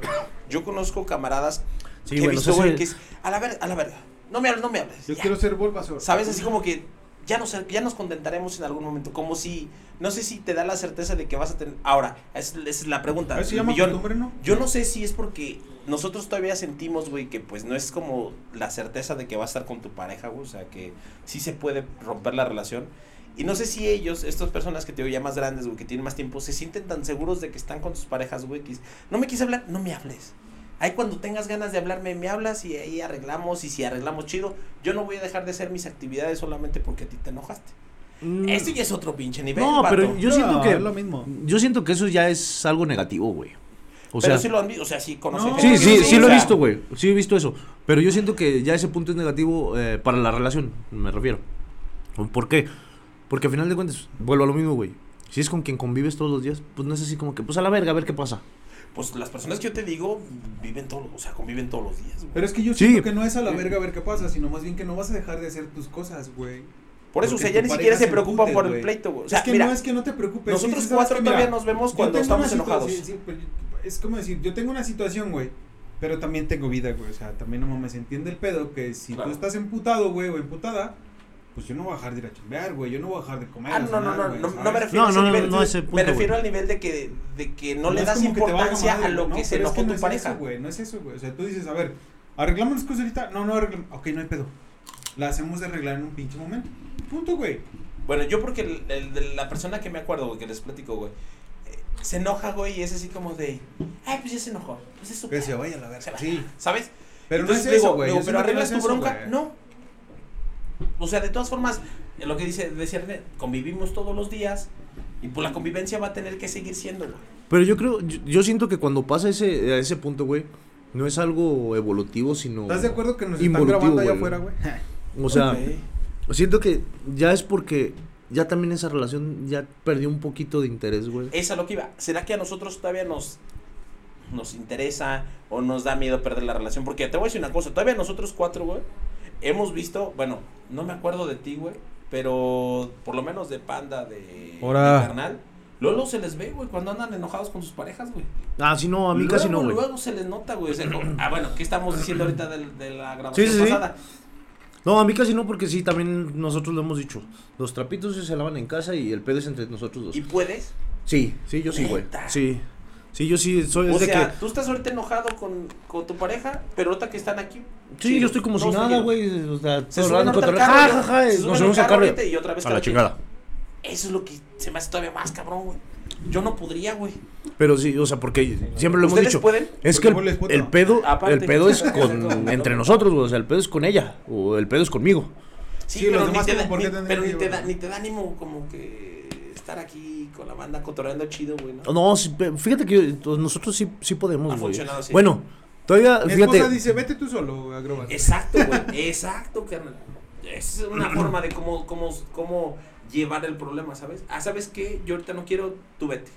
Yo conozco camaradas Sí, que he visto, sé güey, si- que es, a la verga, a la verga. No me hables, no me hables. Yo ya. quiero ser Bulbasaur. ¿Sabes? Así como que ya nos, ya nos contentaremos en algún momento. Como si, no sé si te da la certeza de que vas a tener... Ahora, es- esa es la pregunta. Millón. costumbre, ¿no? Yo no sé si es porque nosotros todavía sentimos, güey, que pues no es como la certeza de que vas a estar con tu pareja, güey. O sea, que sí se puede romper la relación. Y no sé si ellos, estas personas que te digo ya más grandes, güey, que tienen más tiempo, se sienten tan seguros de que están con sus parejas, güey, que no me quise hablar, no me hables. Ahí cuando tengas ganas de hablarme, me hablas y ahí arreglamos. Y si arreglamos chido, yo no voy a dejar de hacer mis actividades solamente porque a ti te enojaste. Mm, Esto ya es otro pinche nivel. No, pero yo siento que- es lo mismo. Yo siento que eso ya es algo negativo, güey. O pero sea, sí lo han visto, o sea, sí conocen No, sí, sí, sí o lo he visto, güey. Sí he visto eso. Pero yo siento que ya ese punto es negativo eh, para la relación, me refiero. ¿Por qué? Porque al final de cuentas, vuelvo a lo mismo, güey. Si es con quien convives todos los días, pues no es así como que, pues a la verga, a ver qué pasa. Pues las personas que yo te digo viven todos, o sea, conviven todos los días. güey. Pero es que yo Sí. siento que no es a la verga a ver qué pasa, sino más bien que no vas a dejar de hacer tus cosas, güey. Por eso, o sea, ya ni siquiera se se preocupan por el pleito, güey. O sea, es que mira, no es que no te preocupes. nosotros sí, sí, cuatro que, mira, todavía nos vemos cuando estamos enojados. situación- sí, pues, es como decir, yo tengo una situación, güey. Pero también tengo vida, güey. O sea, también no mames, entiende el pedo que si Claro. tú estás emputado, güey, o emputada, pues yo no voy a dejar de ir a chambear, güey. Yo no voy a dejar de comer. Ah, no, no, cenar, no, no, no me refiero No, a ese no, no, nivel. no ese me punto, refiero güey. al nivel de que, de que no, le das que importancia madre, a lo que se pero es enojó no tu es pareja. Eso, güey, no es eso, güey. O sea, tú dices, a ver, arreglamos las cosas ahorita. No, no arreglamos. Ok, no hay pedo. La hacemos de arreglar en un pinche momento. Punto, güey. Bueno, yo porque el, el de la persona que me acuerdo, güey, que les platico, güey, eh, se enoja, güey, y es así como de, ay, pues ya se enojó. Pues es su Que pedo", se vaya a la verga. Sí. ¿Sabes? Pero Entonces no es digo, eso, güey. pero que arreglas tu bronca. No. O sea, de todas formas, eh, lo que dice, decía René, convivimos todos los días y pues la convivencia va a tener que seguir siendo, güey. Pero yo creo, yo, yo siento que cuando pasa ese, a ese punto, güey, no es algo evolutivo, sino... ¿Estás de acuerdo que nos están grabando allá güey. afuera, güey? O sea, siento que ya es porque ya también esa relación ya perdió un poquito de interés, güey. Es a lo que iba. ¿Será que a nosotros todavía nos, nos interesa o nos da miedo perder la relación? Porque te voy a decir una cosa, todavía nosotros cuatro, güey, hemos visto, bueno, no me acuerdo de ti, güey, pero por lo menos de Panda, de, Ahora. de Carnal, Lolo se les ve, güey, cuando andan enojados con sus parejas, güey. Ah, sí, no, a mí casi no, Luego, güey. Luego se les nota, güey. o sea, ah, bueno, ¿qué estamos diciendo ahorita del- de, la grabación Sí, sí, sí. pasada? No, a mí casi no, porque sí, también nosotros lo hemos dicho. Los trapitos se lavan en casa y el pedo es entre nosotros dos. ¿Y puedes? Sí, sí, yo sí, güey. Sí. Sí, yo sí, soy O es de sea, que... tú estás ahorita enojado con, con tu pareja, pero ahorita que están aquí. Sí, chido, yo estoy como si todos nada, güey. O sea, Se suben cotorreo, carro, ja, ja, ja, se nos subimos al carro carro. ahorita y otra vez A la chingada. Eso es lo que se me hace todavía más cabrón, güey. Yo no podría, güey. Pero sí, o sea, porque siempre lo hemos ¿Ustedes dicho. pueden? Es que el, el pedo, Aparte. el pedo es con entre nosotros, güey, o sea, el pedo es con ella o el pedo es conmigo. Sí, Sí, pero, ni te, da, pero ni, te da, ni te da ánimo como que estar aquí con la banda cotorreando chido, güey, ¿no? No, sí, fíjate que yo- nosotros sí sí podemos, Ha güey. funcionado así. Bueno, todavía Mi fíjate, esposa dice, vete tú solo a grabar. Exacto, güey. Exacto, carnal. Es una forma de cómo, cómo, cómo llevar el problema, ¿sabes? Ah, ¿sabes qué? Yo ahorita no quiero, tú vete.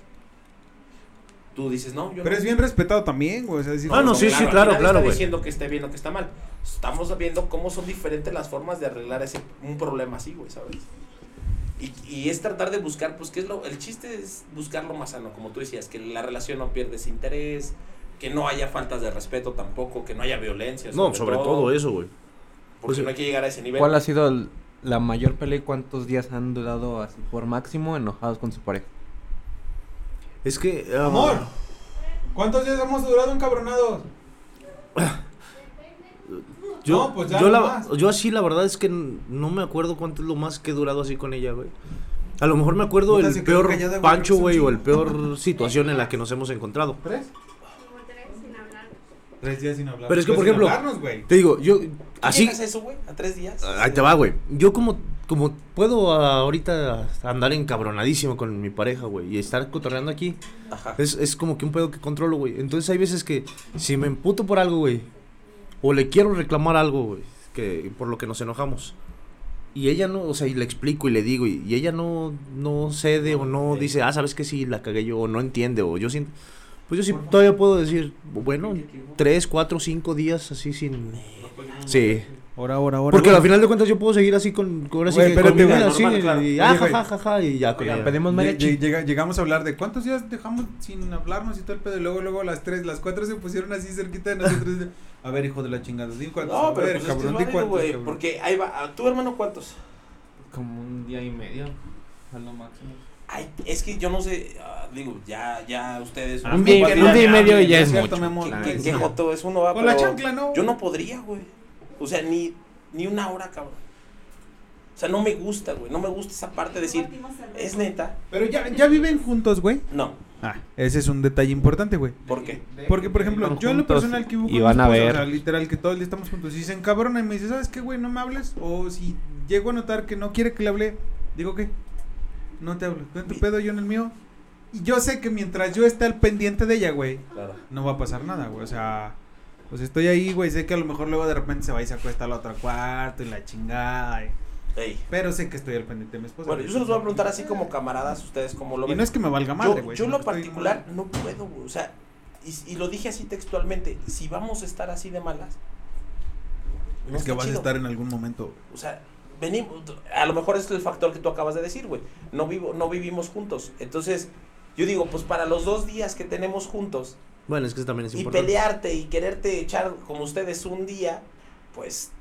Tú dices, no, yo Pero no. es bien respetado también, güey. O sea, decir, Ah, no, sí, sí, claro, nadie claro, está güey. diciendo que esté bien o que está mal. Estamos viendo cómo son diferentes las formas de arreglar ese un problema así, güey, ¿sabes? Y, y es tratar de buscar, pues, ¿qué es lo? El chiste es buscar lo más sano, como tú decías, que la relación no pierda ese interés, que no haya faltas de respeto tampoco, que no haya violencia. no, sobre todo eso, güey. Porque Pues, no hay que llegar a ese nivel. ¿Cuál ha sido el- la mayor pelea y cuántos días han durado así por máximo enojados con su pareja? Es que ah, Amor, ¿cuántos días hemos durado encabronados? Yo, No, pues ya yo, no la, más. yo así la verdad es que no me acuerdo cuánto es lo más que he durado así con ella, güey. A lo mejor me acuerdo el peor callada, pancho, güey, o el peor situación en la que nos hemos encontrado. ¿Tres? Como tres sin hablar. Tres días sin hablar. Pero es que, por ejemplo. Te digo, yo ¿Tú así a eso, güey? ¿A tres días? ahí te va, güey. Yo como como puedo ah, ahorita andar encabronadísimo con mi pareja, güey, y estar cotorreando aquí, Ajá. es, es como que un pedo que controlo, güey. Entonces hay veces que si me emputo por algo, güey, o le quiero reclamar algo, güey, que por lo que nos enojamos. Y ella no, o sea, y le explico y le digo, y, y ella no, no cede o no dice, ah, sabes que sí, la cagué yo, o no entiende, o yo siento. Pues yo sí todavía puedo decir, bueno, tres, cuatro, cinco días así sin. Sí. Ahora, ahora, ahora. Porque al final de cuentas yo puedo seguir así con, mi espérate, vida, güey, así, y ah, ya pedimos mariachi. lle- llega- llegamos a hablar de cuántos días dejamos sin hablarnos y todo el pedo. Y luego, luego las tres, las cuatro se pusieron así cerquita de nosotros. A ver, hijo de la chingada, cuántos. No, a pero ver, pues es cabrón, cuántos. Porque ahí va. ¿a ¿Tu hermano cuántos? Como un día y medio, a lo máximo. Ay, es que yo no sé. ah, digo, ya, ya ustedes. Un día- y medio ya es mucho. que- joto es uno va, Con la pero chancla, ¿no? Yo no podría, güey. O sea, ni, ni una hora, cabrón. O sea, no me gusta, güey. No me gusta esa parte de decir, es neta. Pero ya, ya viven juntos, güey. No. Ah, ese es un detalle importante, güey. ¿Por qué? Porque, por ejemplo, yo en lo personal que con y mi van a esposa, ver. o sea, literal que todo el día estamos juntos. Si se encabrona y me dice, ¿sabes qué, güey? No me hables. O si llego a notar que no quiere que le hable, digo, ¿qué? No te hablo. Tú en tu pedo, yo en el mío. Y yo sé que mientras yo esté al pendiente de ella, güey, Claro. no va a pasar nada, güey. O sea, pues estoy ahí, güey. Sé que a lo mejor luego de repente se va y se acuesta al otro cuarto y la chingada. y- Ey. Pero sé que estoy al pendiente de mi esposa. Bueno, yo se los voy a preguntar así como camaradas, ustedes cómo lo Y ven. no es que me valga madre, güey. yo en lo particular no puedo, güey. O sea, y, y lo dije así textualmente. Si vamos a estar así de malas. no Es que vas a estar en algún momento. O sea, venimos, a lo mejor es el factor que tú acabas de decir, güey. No vivo, no vivimos juntos. Entonces, yo digo, pues para los dos días que tenemos juntos Bueno, es que eso también es y importante. pelearte y quererte echar como ustedes un día, pues,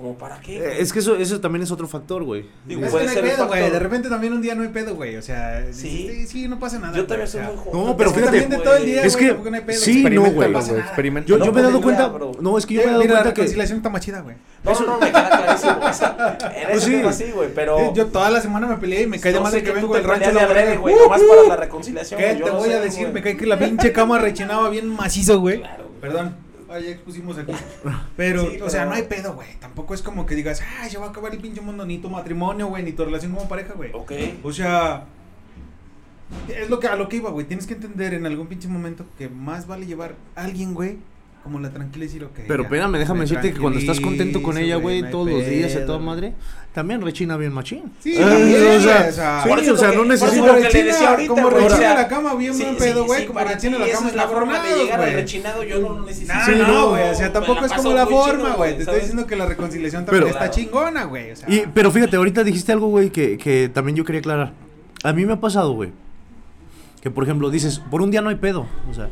como para qué. Eh, güey? Es que eso, eso también es otro factor, güey. Digo, Es puede que no hay pedo, güey. De repente también un día no hay pedo, güey. O sea, Sí. sí, sí, no pasa nada. Yo güey, también o soy sea, muy joven. No, pero es que fíjate, también de todo el día, es güey, que- tampoco no hay pedo. sí, no, güey. pasa nada. experimenta. Yo, No, yo me he dado cuenta. bro. No, es que yo me he dado la cuenta que. reconciliación está más chida, güey. No, no, no, me queda clarísimo. o sea, en Pues ese sí. tema sí, güey, pero. Yo toda la semana me peleé y me cae de no madre sé que vengo del rancho de la güey, ¡Uh, nomás uh! para la reconciliación. ¿Qué güey, te no voy a decir? güey. Me cae que la pinche cama rechinaba bien macizo, güey. Claro, güey. Perdón. Ya expusimos aquí. Pero, Sí, o sea, no hay pedo, güey. Tampoco es como que digas, ay, ya va a acabar el pinche mundo, ni tu matrimonio, güey, ni tu relación como pareja, güey. Ok. O sea, es lo que a lo que iba, güey. Tienes que entender en algún pinche momento que más vale llevar a alguien, güey, como la tranquila y decir, ok. Pero ya, espérame, déjame me decirte que cuando estás contento con ella, güey, no todos los días y a pedo, toda madre, también rechina bien machín. Sí, Eh, también, o sea, o sea, sí, por eso o sea, no necesito. Como le decía rechina- ahorita, como rechina la cama bien Sí, buen sí, pedo, güey, sí, como para rechina la cama es la forma de llegar al rechinado, yo no necesito. Sí, no, güey, o sea, tampoco es como la forma, güey. Te estoy diciendo que la reconciliación también está chingona, güey. O sea, Y, pero fíjate, ahorita dijiste algo, güey, que, que también yo quería aclarar. A mí me ha pasado, güey. Que por ejemplo dices, por un día no hay pedo. O sea,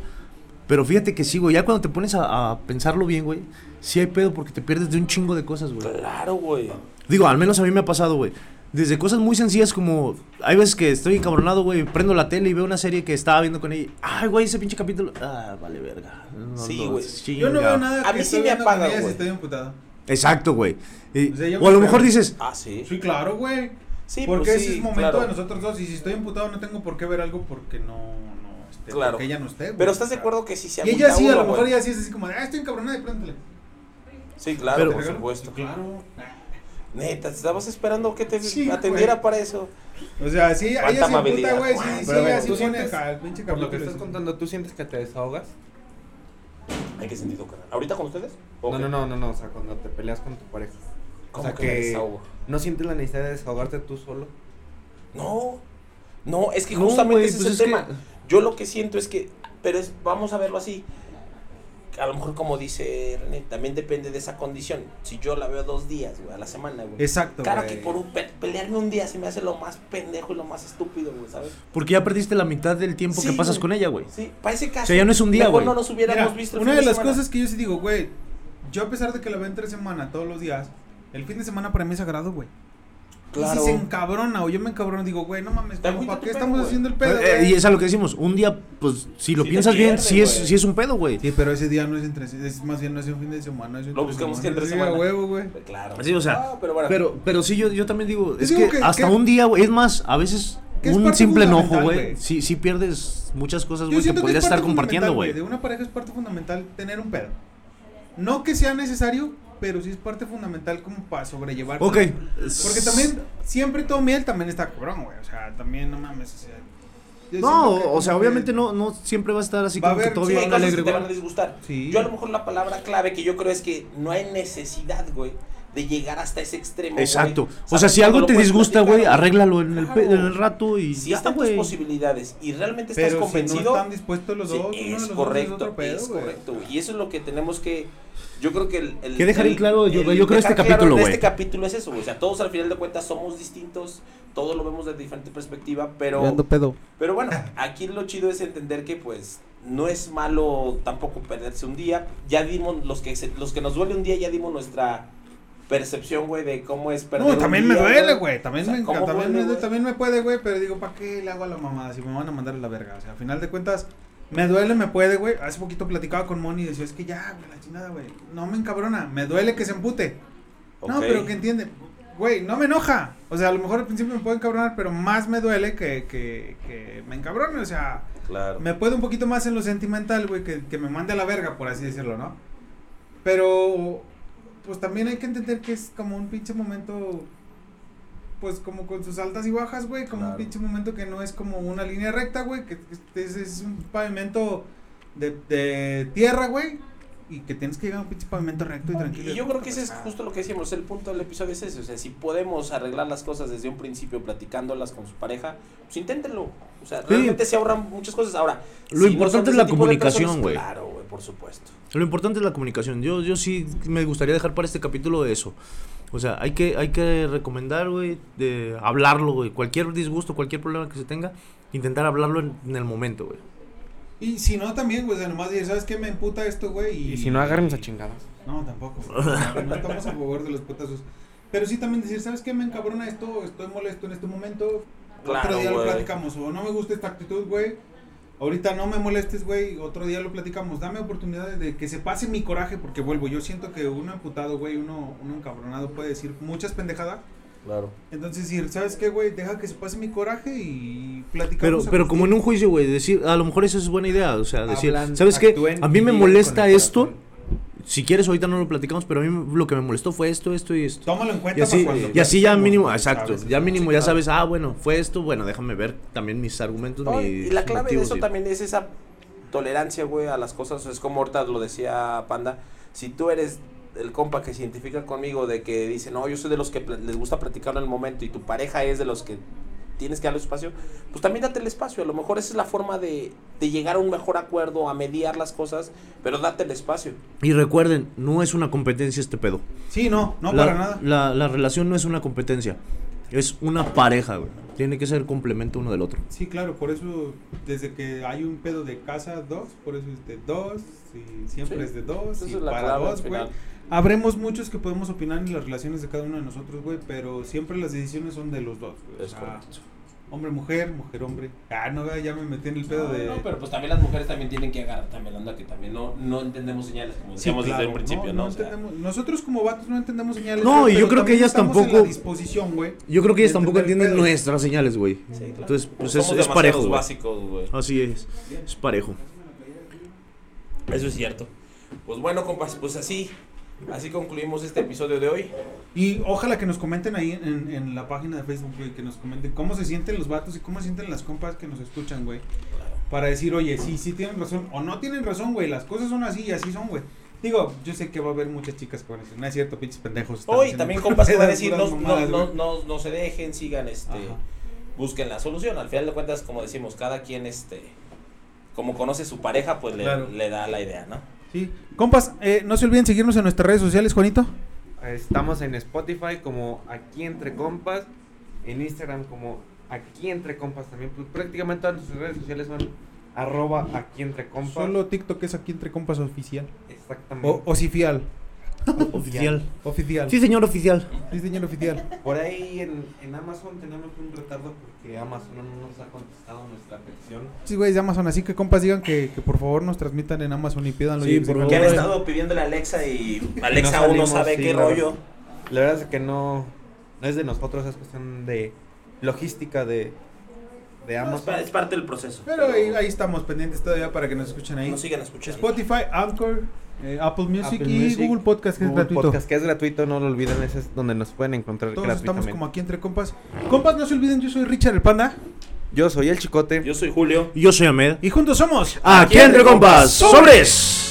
pero fíjate que sí, güey. Ya cuando te pones a, a pensarlo bien, güey, sí hay pedo porque te pierdes de un chingo de cosas, güey. Claro, güey. Digo, al menos a mí me ha pasado, güey. Desde cosas muy sencillas como. Hay veces que estoy encabronado, güey. Prendo la tele y veo una serie que estaba viendo con ella. Ay, güey, ese pinche capítulo. Ah, vale, verga. No, Sí, güey. yo no veo nada A que mí sí me apaga, si estoy emputado. Exacto, güey. O sea, yo o a lo me mejor dices. Ah, sí. Sí, claro, güey. Sí, porque pues ese sí, es momento claro. de nosotros dos. Y si estoy emputado, no tengo por qué ver algo porque no. no esté, Claro. Porque ella no esté. güey. Pero estás O de acuerdo que si se Y ella sí, a lo mejor ella sí es así como de, ah, estoy encabronada y préndele. Sí, claro, Pero- por supuesto. Claro. Neta, te estabas esperando que te Sí, atendiera güey. para eso. O sea, sí, ella sí amabilidad. emputa, güey. Sí, sí, Pero a ver, ella sí ¿tú pone sientes- acá el pinche Por lo que estás contando, ¿tú sientes que te desahogas? ¿En qué sentido, carnal? ¿Ahorita con ustedes? ¿O No, no, no, no, no, o sea, cuando te peleas con tu pareja. O ¿Cómo sea, que que no sientes la necesidad de desahogarte tú solo. No, no, es que No, justamente güey, ese pues es es el que- tema. Yo lo que siento es que, pero es, vamos a verlo así. A lo mejor como dice René, también depende de esa condición. Si yo la veo dos días, güey, a la semana, güey. Exacto, Claro güey. que por un pe- pelearme un día se me hace lo más pendejo y lo más estúpido, güey, ¿sabes? Porque ya perdiste la mitad del tiempo que pasas güey. con ella, güey. Sí, para ese caso. O sea, ya no es un día, mejor güey. no nos hubiéramos Mira, visto el una fin de las semana. cosas que yo sí digo, güey, yo a pesar de que la veo entre semana todos los días, el fin de semana para mí es sagrado, güey. Claro. Y si se encabrona o yo me encabrono, digo, güey, no mames, ¿para qué pedo, estamos haciendo el pedo, Eh, güey? y es a lo que decimos. Un día, pues, si lo piensas bien, pierde, sí es, sí es un pedo, güey. Sí, pero ese día no es entre, es más bien no es un fin de semana, es un Lo buscamos que entre Sí, semana. a huevo, güey. Claro. Sí, o sea, Ah, pero bueno. Pero, pero sí, yo, yo también digo, Yo es digo que, que- hasta que- un día, güey, es más, a veces un simple enojo, güey, sí, sí pierdes muchas cosas, güey, que podrías estar compartiendo, güey. De una pareja es parte fundamental tener un pedo. No que sea necesario, pero sí es parte fundamental como para sobrellevar. Ok. Porque también, siempre todo miel también está cabrón, güey. O sea, también, no mames, o sea. yo No, o sea, obviamente no, no siempre va a estar así Va a como que todo Sí, bien alegre, que te van a güey. disgustar. Sí. Yo a lo mejor la palabra clave que yo creo es que no hay necesidad, güey, de llegar hasta ese extremo. Exacto. O sea, si algo te disgusta, güey, arréglalo en el, Claro. en el rato y Si ya, están tus posibilidades y realmente estás Pero si convencido, no están dispuestos los sí, dos, de es los dos correcto, pedo, es correcto, güey. Y eso es lo que tenemos que yo creo que el, el- Que dejar en el- claro, yo- el yo creo este claro capítulo, güey. Este capítulo es eso, güey. O sea, todos al final de cuentas somos distintos, todos lo vemos desde diferente perspectiva, pero pedo. pero bueno, aquí lo chido es entender que pues no es malo tampoco perderse un día. Ya dimos los que se- los que nos duele un día ya dimos nuestra percepción, güey, de cómo es perder No, un también me día, duele, güey. También, O sea, me, ¿cómo también, duele, me, también me puede, güey. Pero digo, ¿para qué le hago a la mamada si me van a mandar a la verga? O sea, al final de cuentas, me duele, me puede, güey. Hace poquito platicaba con Moni y decía, es que ya, güey, la chingada, güey. No me encabrona. Me duele que se empute. No, Ok. pero que entiende. Güey, no me enoja. O sea, a lo mejor al principio me puede encabronar, pero más me duele que, que, que me encabrone. O sea, Claro. me puede un poquito más en lo sentimental, güey, que, que me mande a la verga, por así decirlo, ¿no? Pero, pues también hay que entender que es como un pinche momento, pues como con sus altas y bajas, güey, como un pinche momento que no es como una línea recta, güey, que es, es un pavimento de, de tierra, güey, y que tienes que llegar a un pinche pavimento recto y tranquilo. Y yo creo que ese es justo lo que decíamos, el punto del episodio es ese, o sea, si podemos arreglar las cosas desde un principio platicándolas con su pareja, pues inténtenlo. O sea, realmente se ahorran muchas cosas. Ahora, Lo si importante es la comunicación, güey. Claro, güey, por supuesto. Lo importante es la comunicación. Yo, yo sí me gustaría dejar para este capítulo eso. O sea, hay que, hay que recomendar, güey, de hablarlo, güey. Cualquier disgusto, cualquier problema que se tenga, intentar hablarlo en, en el momento, güey. Y si no, también, güey, o sea, nomás decir, ¿sabes qué? Me emputa esto, güey. Y, Y si no, agárrense a chingadas. No, tampoco. güey. No, estamos a favor de los putazos. Pero sí también decir, ¿sabes qué? Me encabrona esto, estoy molesto en este momento. Claro, otro día lo platicamos. O no me gusta esta actitud, güey. Ahorita no me molestes, güey. Otro día lo platicamos. Dame oportunidad de, que se pase mi coraje. Porque vuelvo, yo siento que uno emputado, güey, uno, uno encabronado puede decir muchas pendejadas. Claro. Entonces decir, ¿sabes qué, güey? Deja que se pase mi coraje y platicamos. Pero, a pero como en un juicio, güey, decir, a lo mejor eso es buena idea, o sea, decir, Hablan, ¿sabes qué? A mí me molesta esto, corazón. Si quieres ahorita no lo platicamos, pero a mí lo que me molestó fue esto, esto y esto. Tómalo en cuenta Y así, cuando y así ya mínimo, exacto, ¿sabes? ya mínimo ya sabes, ah, bueno, fue esto, bueno, déjame ver también mis argumentos, No, mis y la clave de eso y- también es esa tolerancia, güey, a las cosas. Es como ahorita lo decía Panda. Si tú eres el compa que se identifica conmigo de que dice, no, yo soy de los que les gusta platicar en el momento y tu pareja es de los que tienes que darle espacio, pues también date el espacio. A lo mejor esa es la forma de, de llegar a un mejor acuerdo, a mediar las cosas, pero date el espacio. Y recuerden, no es una competencia este pedo. Sí, no, no la, para nada. La, la relación no es una competencia, es una pareja, güey. Tiene que ser complemento uno del otro. Sí, claro, por eso desde que hay un pedo de casa, dos, por eso es de dos, y siempre Sí, es de dos, Esa y es la para dos, güey. Habremos muchos que podemos opinar en las relaciones de cada uno de nosotros, güey, pero siempre las decisiones son de los dos, güey. O Es sea, correcto. hombre, mujer, mujer, hombre. Ah, no, ya me metí en el pedo No, de... no, pero pues también las mujeres también tienen que agarrar también la onda que también no, no entendemos señales, como Sí, decíamos desde claro, un principio, ¿no? O sea, entendemos- nosotros como vatos no entendemos señales. No, y yo creo que ellas estamos en tampoco- la disposición, güey. Yo creo que ellas tampoco entienden nuestras señales, güey. sí, claro. Entonces, pues Somos es, es parejo, básicos, güey. Así es, es parejo. Eso es cierto. Pues bueno, compas, pues así, así concluimos este episodio de hoy. Y ojalá que nos comenten ahí en, en la página de Facebook, güey, que nos comenten cómo se sienten los vatos y cómo se sienten las compas que nos escuchan, güey. Para decir, oye, sí, sí tienen razón o no tienen razón, güey, las cosas son así y así son, güey. Digo, yo sé que va a haber muchas chicas que van a decir, no es cierto, pinches pendejos. Hoy también compas que van a decir, no, mamadas, no, güey". no, no se dejen, sigan, este, Ajá. busquen la solución. Al final de cuentas, como decimos, cada quien, este, como conoce su pareja, pues le, le da la idea, ¿no? Sí. Compas, eh, no se olviden seguirnos en nuestras redes sociales, Juanito. Estamos en Spotify como Aquí Entre Compas, en Instagram como Aquí Entre Compas también. Pues prácticamente todas nuestras redes sociales son arroba Aquí Entre Compas. Solo TikTok es aquí entre compas oficial. Exactamente. O oficial. Oficial. Oficial. Sí, señor oficial. Sí, señor oficial. Por ahí en, en Amazon tenemos un retardo porque Amazon no nos ha contestado nuestra petición. Sí, güey, de Amazon. Así que, compas, digan que, que por favor nos transmitan en Amazon y pídanlo. Sí, y por se favor. Que han estado pidiéndole a Alexa y Alexa No aún no sabe sí, qué la rollo. La verdad es que no, no es de nosotros, es cuestión de logística de, de No, es, Amazon. es parte del proceso. Pero ahí, ahí estamos pendientes todavía para que nos escuchen ahí. Nos sigan escuchando. Spotify, Anchor, eh, Apple Music Apple y Google Podcast, que es Google gratuito. Podcast, que es gratuito, no lo olviden, ese es donde nos pueden encontrar Todos estamos gratuitamente. como aquí entre compas. Compas, no se olviden, yo soy Richard el Panda. Yo soy el Chicote. Yo soy Julio. Yo soy Ahmed. Y juntos somos. Aquí entre compas, sobres.